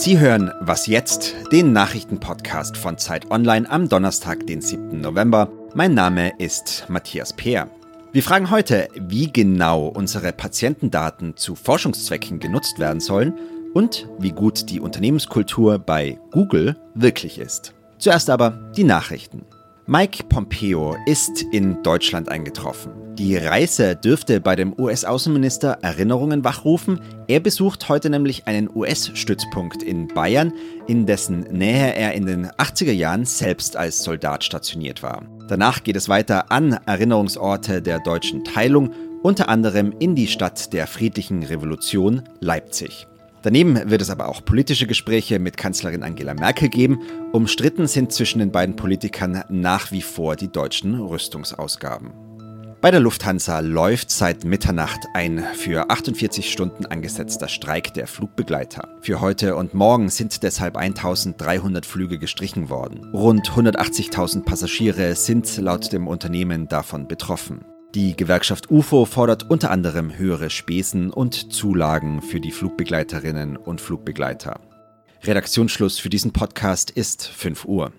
Sie hören Was jetzt, den Nachrichtenpodcast von Zeit Online am Donnerstag, den 7. November. Mein Name ist Matthias Peer. Wir fragen heute, wie genau unsere Patientendaten zu Forschungszwecken genutzt werden sollen und wie gut die Unternehmenskultur bei Google wirklich ist. Zuerst aber die Nachrichten. Mike Pompeo ist in Deutschland eingetroffen. Die Reise dürfte bei dem US-Außenminister Erinnerungen wachrufen. Er besucht heute nämlich einen US-Stützpunkt in Bayern, in dessen Nähe er in den 80er Jahren selbst als Soldat stationiert war. Danach geht es weiter an Erinnerungsorte der deutschen Teilung, unter anderem in die Stadt der friedlichen Revolution Leipzig. Daneben wird es aber auch politische Gespräche mit Kanzlerin Angela Merkel geben. Umstritten sind zwischen den beiden Politikern nach wie vor die deutschen Rüstungsausgaben. Bei der Lufthansa läuft seit Mitternacht ein für 48 Stunden angesetzter Streik der Flugbegleiter. Für heute und morgen sind deshalb 1300 Flüge gestrichen worden. Rund 180.000 Passagiere sind laut dem Unternehmen davon betroffen. Die Gewerkschaft UFO fordert unter anderem höhere Spesen und Zulagen für die Flugbegleiterinnen und Flugbegleiter. Redaktionsschluss für diesen Podcast ist 5 Uhr.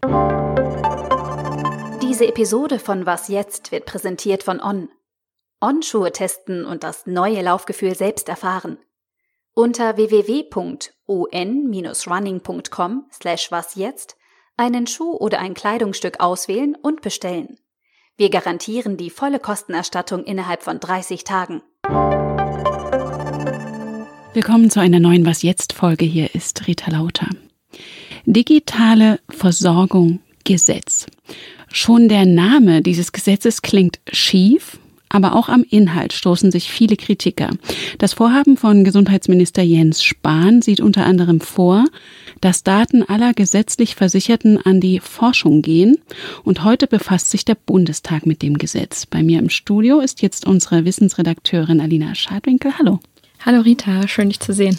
Diese Episode von Was jetzt wird präsentiert von On. On-Schuhe testen und das neue Laufgefühl selbst erfahren. Unter www.on-running.com slash was jetzt einen Schuh oder ein Kleidungsstück auswählen und bestellen. Wir garantieren die volle Kostenerstattung innerhalb von 30 Tagen. Willkommen zu einer neuen Was jetzt Folge. Hier ist Rita Lauter. Digitale Versorgung Gesetz. Schon der Name dieses Gesetzes klingt schief aber auch am Inhalt stoßen sich viele Kritiker. Das Vorhaben von Gesundheitsminister Jens Spahn sieht unter anderem vor, dass Daten aller gesetzlich Versicherten an die Forschung gehen. Und heute befasst sich der Bundestag mit dem Gesetz. Bei mir im Studio ist jetzt unsere Wissensredakteurin Alina Schadwinkel. Hallo. Hallo Rita, schön dich zu sehen.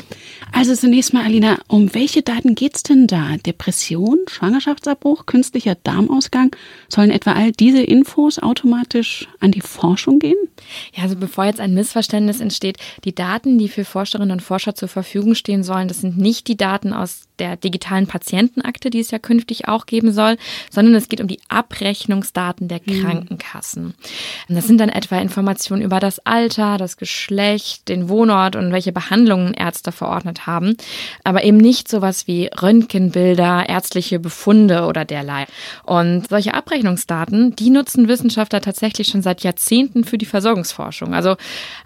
Also zunächst mal, Alina, um welche Daten geht's denn da? Depression, Schwangerschaftsabbruch, künstlicher Darmausgang? Sollen etwa all diese Infos automatisch an die Forschung gehen? Ja, also bevor jetzt ein Missverständnis entsteht, die Daten, die für Forscherinnen und Forscher zur Verfügung stehen sollen, das sind nicht die Daten aus der digitalen Patientenakte, die es ja künftig auch geben soll, sondern es geht um die Abrechnungsdaten der hm. Krankenkassen. Und das sind dann etwa Informationen über das Alter, das Geschlecht, den Wohnort und welche Behandlungen Ärzte verordnet haben, aber eben nicht sowas wie Röntgenbilder, ärztliche Befunde oder derlei. Und solche Abrechnungsdaten, die nutzen Wissenschaftler tatsächlich schon seit Jahrzehnten für die Versorgungsforschung. Also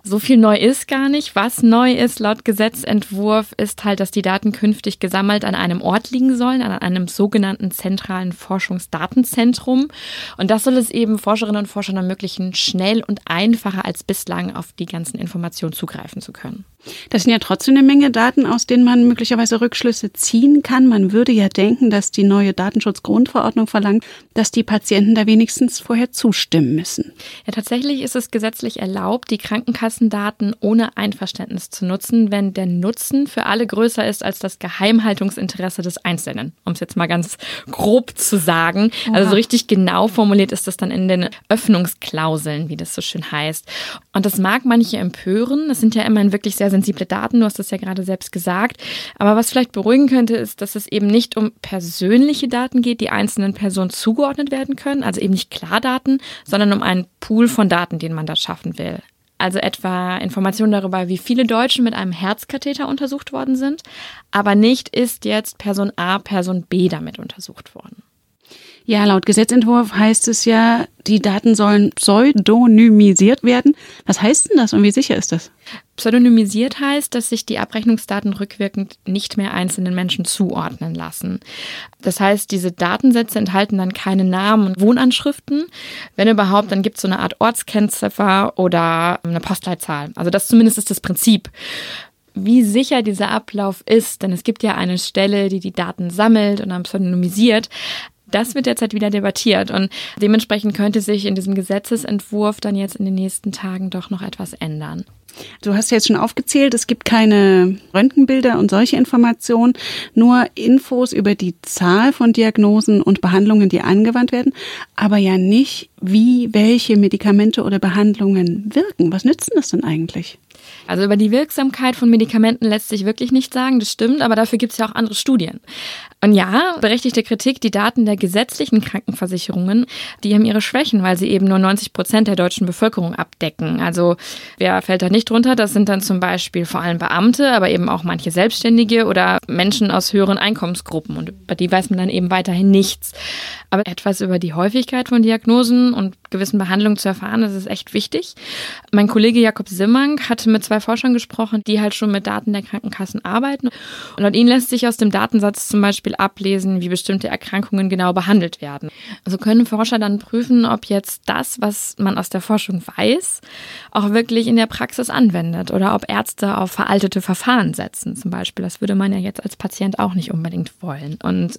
so viel neu ist gar nicht. Was neu ist laut Gesetzentwurf ist halt, dass die Daten künftig gesammelt an einem Ort liegen sollen, an einem sogenannten zentralen Forschungsdatenzentrum. Und das soll es eben Forscherinnen und Forschern ermöglichen, schnell und einfacher als bislang auf die ganzen Informationen zugreifen zu können. Das sind ja trotzdem eine Menge Daten, aus denen man möglicherweise Rückschlüsse ziehen kann. Man würde ja denken, dass die neue Datenschutzgrundverordnung verlangt, dass die Patienten da wenigstens vorher zustimmen müssen. Ja, tatsächlich ist es gesetzlich erlaubt, die Krankenkassendaten ohne Einverständnis zu nutzen, wenn der Nutzen für alle größer ist als das Geheimhaltungsinteresse des Einzelnen, um es jetzt mal ganz grob zu sagen. Also so richtig genau formuliert ist das dann in den Öffnungsklauseln, wie das so schön heißt. Und das mag manche empören. Das sind ja immerhin wirklich sehr sensible Daten, du hast das ja gerade selbst gesagt. Aber was vielleicht beruhigen könnte, ist, dass es eben nicht um persönliche Daten geht, die einzelnen Personen zugeordnet werden können, also eben nicht Klardaten, sondern um einen Pool von Daten, den man da schaffen will. Also etwa Informationen darüber, wie viele Deutsche mit einem Herzkatheter untersucht worden sind, aber nicht ist jetzt Person A, Person B damit untersucht worden. Ja, laut Gesetzentwurf heißt es ja, die Daten sollen pseudonymisiert werden. Was heißt denn das und wie sicher ist das? Pseudonymisiert heißt, dass sich die Abrechnungsdaten rückwirkend nicht mehr einzelnen Menschen zuordnen lassen. Das heißt, diese Datensätze enthalten dann keine Namen und Wohnanschriften. Wenn überhaupt, dann gibt es so eine Art Ortskennziffer oder eine Postleitzahl. Also das zumindest ist das Prinzip wie sicher dieser Ablauf ist, denn es gibt ja eine Stelle, die die Daten sammelt und dann pseudonymisiert, Das wird derzeit wieder debattiert und dementsprechend könnte sich in diesem Gesetzesentwurf dann jetzt in den nächsten Tagen doch noch etwas ändern. Du hast jetzt schon aufgezählt, es gibt keine Röntgenbilder und solche Informationen, nur Infos über die Zahl von Diagnosen und Behandlungen, die angewandt werden, aber ja nicht, wie welche Medikamente oder Behandlungen wirken. Was nützen das denn eigentlich? Also über die Wirksamkeit von Medikamenten lässt sich wirklich nicht sagen, das stimmt, aber dafür gibt es ja auch andere Studien. Und ja, berechtigte Kritik, die Daten der gesetzlichen Krankenversicherungen, die haben ihre Schwächen, weil sie eben nur 90 Prozent der deutschen Bevölkerung abdecken. Also wer fällt da nicht drunter? Das sind dann zum Beispiel vor allem Beamte, aber eben auch manche Selbstständige oder Menschen aus höheren Einkommensgruppen. Und über die weiß man dann eben weiterhin nichts. Aber etwas über die Häufigkeit von Diagnosen und gewissen Behandlungen zu erfahren, das ist echt wichtig. Mein Kollege Jakob Simmank hatte mit zwei Forschern gesprochen, die halt schon mit Daten der Krankenkassen arbeiten. Und laut ihnen lässt sich aus dem Datensatz zum Beispiel ablesen, wie bestimmte Erkrankungen genau behandelt werden. Also können Forscher dann prüfen, ob jetzt das, was man aus der Forschung weiß, auch wirklich in der Praxis anwendet oder ob Ärzte auf veraltete Verfahren setzen zum Beispiel. Das würde man ja jetzt als Patient auch nicht unbedingt wollen. Und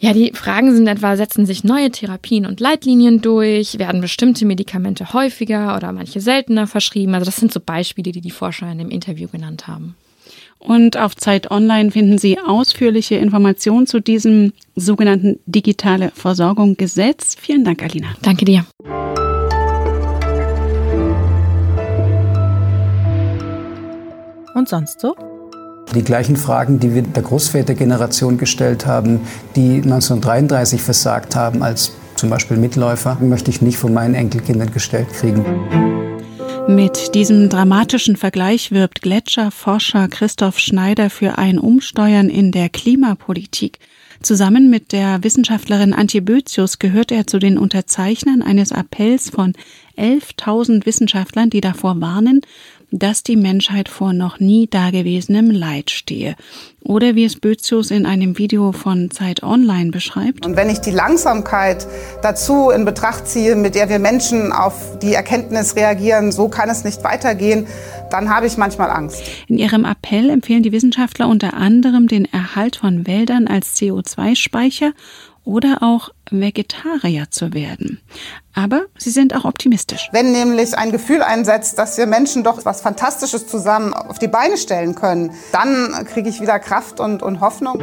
ja, die Fragen sind etwa, setzen sich neue Therapien und Leitlinien durch, werden bestimmte Medikamente häufiger oder manche seltener verschrieben. Also das sind so Beispiele, die die Forscher in dem Interview genannt haben. Und auf Zeit Online finden Sie ausführliche Informationen zu diesem sogenannten digitale Versorgung Gesetz. Vielen Dank, Alina. Danke dir. Und sonst so? Die gleichen Fragen, die wir der Großvätergeneration gestellt haben, die 1933 versagt haben als zum Beispiel Mitläufer, möchte ich nicht von meinen Enkelkindern gestellt kriegen. Mit diesem dramatischen Vergleich wirbt Gletscherforscher Christoph Schneider für ein Umsteuern in der Klimapolitik. Zusammen mit der Wissenschaftlerin Antje Bözius gehört er zu den Unterzeichnern eines Appells von 11.000 Wissenschaftlern, die davor warnen, dass die Menschheit vor noch nie dagewesenem Leid stehe. Oder wie es Bözius in einem Video von Zeit Online beschreibt. Und wenn ich die Langsamkeit dazu in Betracht ziehe, mit der wir Menschen auf die Erkenntnis reagieren, so kann es nicht weitergehen, dann habe ich manchmal Angst. In ihrem Appell empfehlen die Wissenschaftler unter anderem den Erhalt von Wäldern als CO2-Speicher oder auch Vegetarier zu werden. Aber sie sind auch optimistisch. Wenn nämlich ein Gefühl einsetzt, dass wir Menschen doch was Fantastisches zusammen auf die Beine stellen können, dann kriege ich wieder Kraft und, und Hoffnung.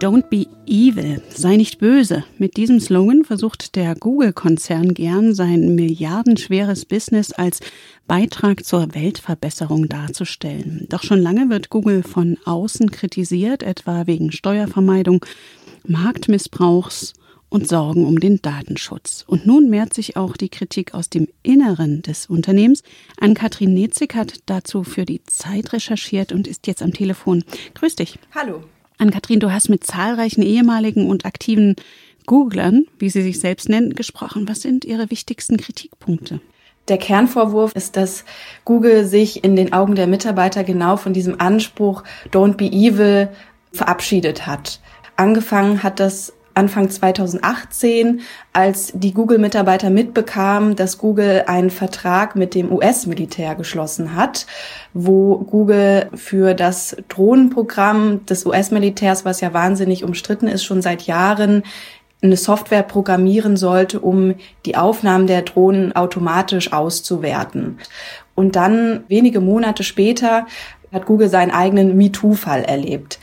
Don't be evil, sei nicht böse. Mit diesem Slogan versucht der Google-Konzern gern sein milliardenschweres Business als Beitrag zur Weltverbesserung darzustellen. Doch schon lange wird Google von außen kritisiert, etwa wegen Steuervermeidung, Marktmissbrauchs und Sorgen um den Datenschutz. Und nun mehrt sich auch die Kritik aus dem Inneren des Unternehmens. Ann-Kathrin Netzig hat dazu für die Zeit recherchiert und ist jetzt am Telefon. Grüß dich. Hallo. Ann-Kathrin, du hast mit zahlreichen ehemaligen und aktiven Googlern, wie sie sich selbst nennen, gesprochen. Was sind ihre wichtigsten Kritikpunkte? Der Kernvorwurf ist, dass Google sich in den Augen der Mitarbeiter genau von diesem Anspruch Don't be evil verabschiedet hat. Angefangen hat das Anfang 2018, als die Google-Mitarbeiter mitbekamen, dass Google einen Vertrag mit dem US-Militär geschlossen hat, wo Google für das Drohnenprogramm des US-Militärs, was ja wahnsinnig umstritten ist, schon seit Jahren eine Software programmieren sollte, um die Aufnahmen der Drohnen automatisch auszuwerten. Und dann wenige Monate später hat Google seinen eigenen MeToo-Fall erlebt.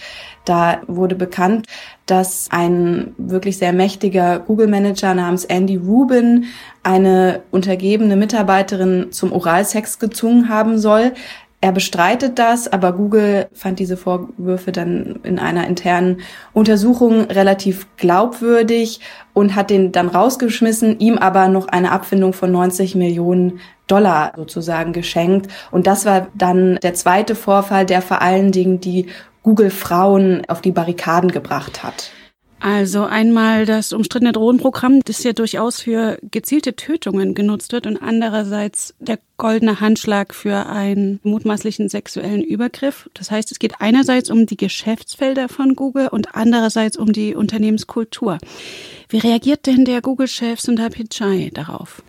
Da wurde bekannt, dass ein wirklich sehr mächtiger Google-Manager namens Andy Rubin eine untergebene Mitarbeiterin zum Oralsex gezwungen haben soll. Er bestreitet das, aber Google fand diese Vorwürfe dann in einer internen Untersuchung relativ glaubwürdig und hat den dann rausgeschmissen, ihm aber noch eine Abfindung von 90 Millionen Dollar sozusagen geschenkt. Und das war dann der zweite Vorfall, der vor allen Dingen die Google Frauen auf die Barrikaden gebracht hat. Also einmal das umstrittene Drohnenprogramm, das ja durchaus für gezielte Tötungen genutzt wird und andererseits der goldene Handschlag für einen mutmaßlichen sexuellen Übergriff. Das heißt, es geht einerseits um die Geschäftsfelder von Google und andererseits um die Unternehmenskultur. Wie reagiert denn der Google-Chef Sundar Pichai darauf?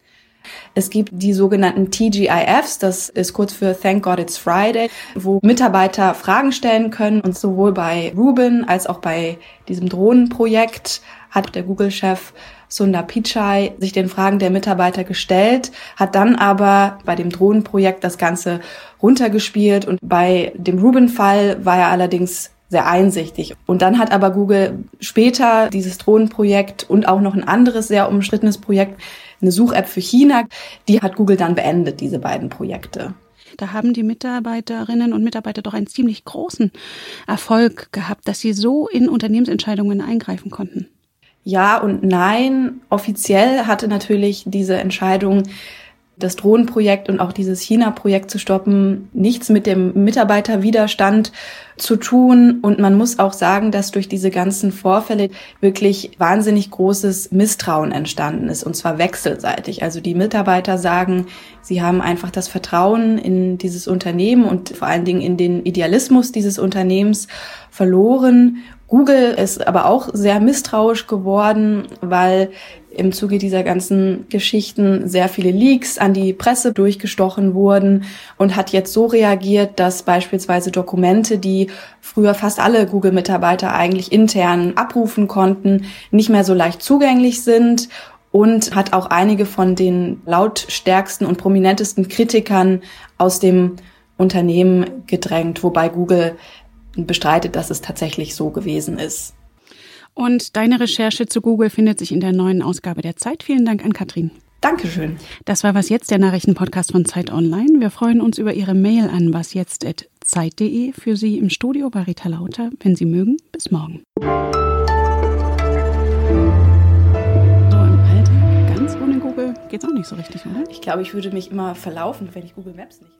Es gibt die sogenannten TGIFs, das ist kurz für Thank God It's Friday, wo Mitarbeiter Fragen stellen können und sowohl bei Ruben als auch bei diesem Drohnenprojekt hat der Google-Chef Sundar Pichai sich den Fragen der Mitarbeiter gestellt, hat dann aber bei dem Drohnenprojekt das Ganze runtergespielt und bei dem Ruben-Fall war er allerdings sehr einsichtig. Und dann hat aber Google später dieses Drohnenprojekt und auch noch ein anderes sehr umstrittenes Projekt, eine Such-App für China, die hat Google dann beendet, diese beiden Projekte. Da haben die Mitarbeiterinnen und Mitarbeiter doch einen ziemlich großen Erfolg gehabt, dass sie so in Unternehmensentscheidungen eingreifen konnten. Ja und nein. Offiziell hatte natürlich diese Entscheidung das Drohnenprojekt und auch dieses China-Projekt zu stoppen, nichts mit dem Mitarbeiterwiderstand zu tun. Und man muss auch sagen, dass durch diese ganzen Vorfälle wirklich wahnsinnig großes Misstrauen entstanden ist, und zwar wechselseitig. Also die Mitarbeiter sagen, sie haben einfach das Vertrauen in dieses Unternehmen und vor allen Dingen in den Idealismus dieses Unternehmens verloren. Google ist aber auch sehr misstrauisch geworden, weil im Zuge dieser ganzen Geschichten sehr viele Leaks an die Presse durchgestochen wurden und hat jetzt so reagiert, dass beispielsweise Dokumente, die früher fast alle Google-Mitarbeiter eigentlich intern abrufen konnten, nicht mehr so leicht zugänglich sind und hat auch einige von den lautstärksten und prominentesten Kritikern aus dem Unternehmen gedrängt, wobei Google bestreitet, dass es tatsächlich so gewesen ist. Und deine Recherche zu Google findet sich in der neuen Ausgabe der Zeit. Vielen Dank an Katrin. Dankeschön. Das war was jetzt der Nachrichtenpodcast von Zeit Online. Wir freuen uns über Ihre Mail an wasjetzt@zeit.de für Sie im Studio bei Rita Lauter. Wenn Sie mögen, bis morgen. So im Alltag ganz ohne Google geht's auch nicht so richtig, oder? Ich glaube, ich würde mich immer verlaufen, wenn ich Google Maps nicht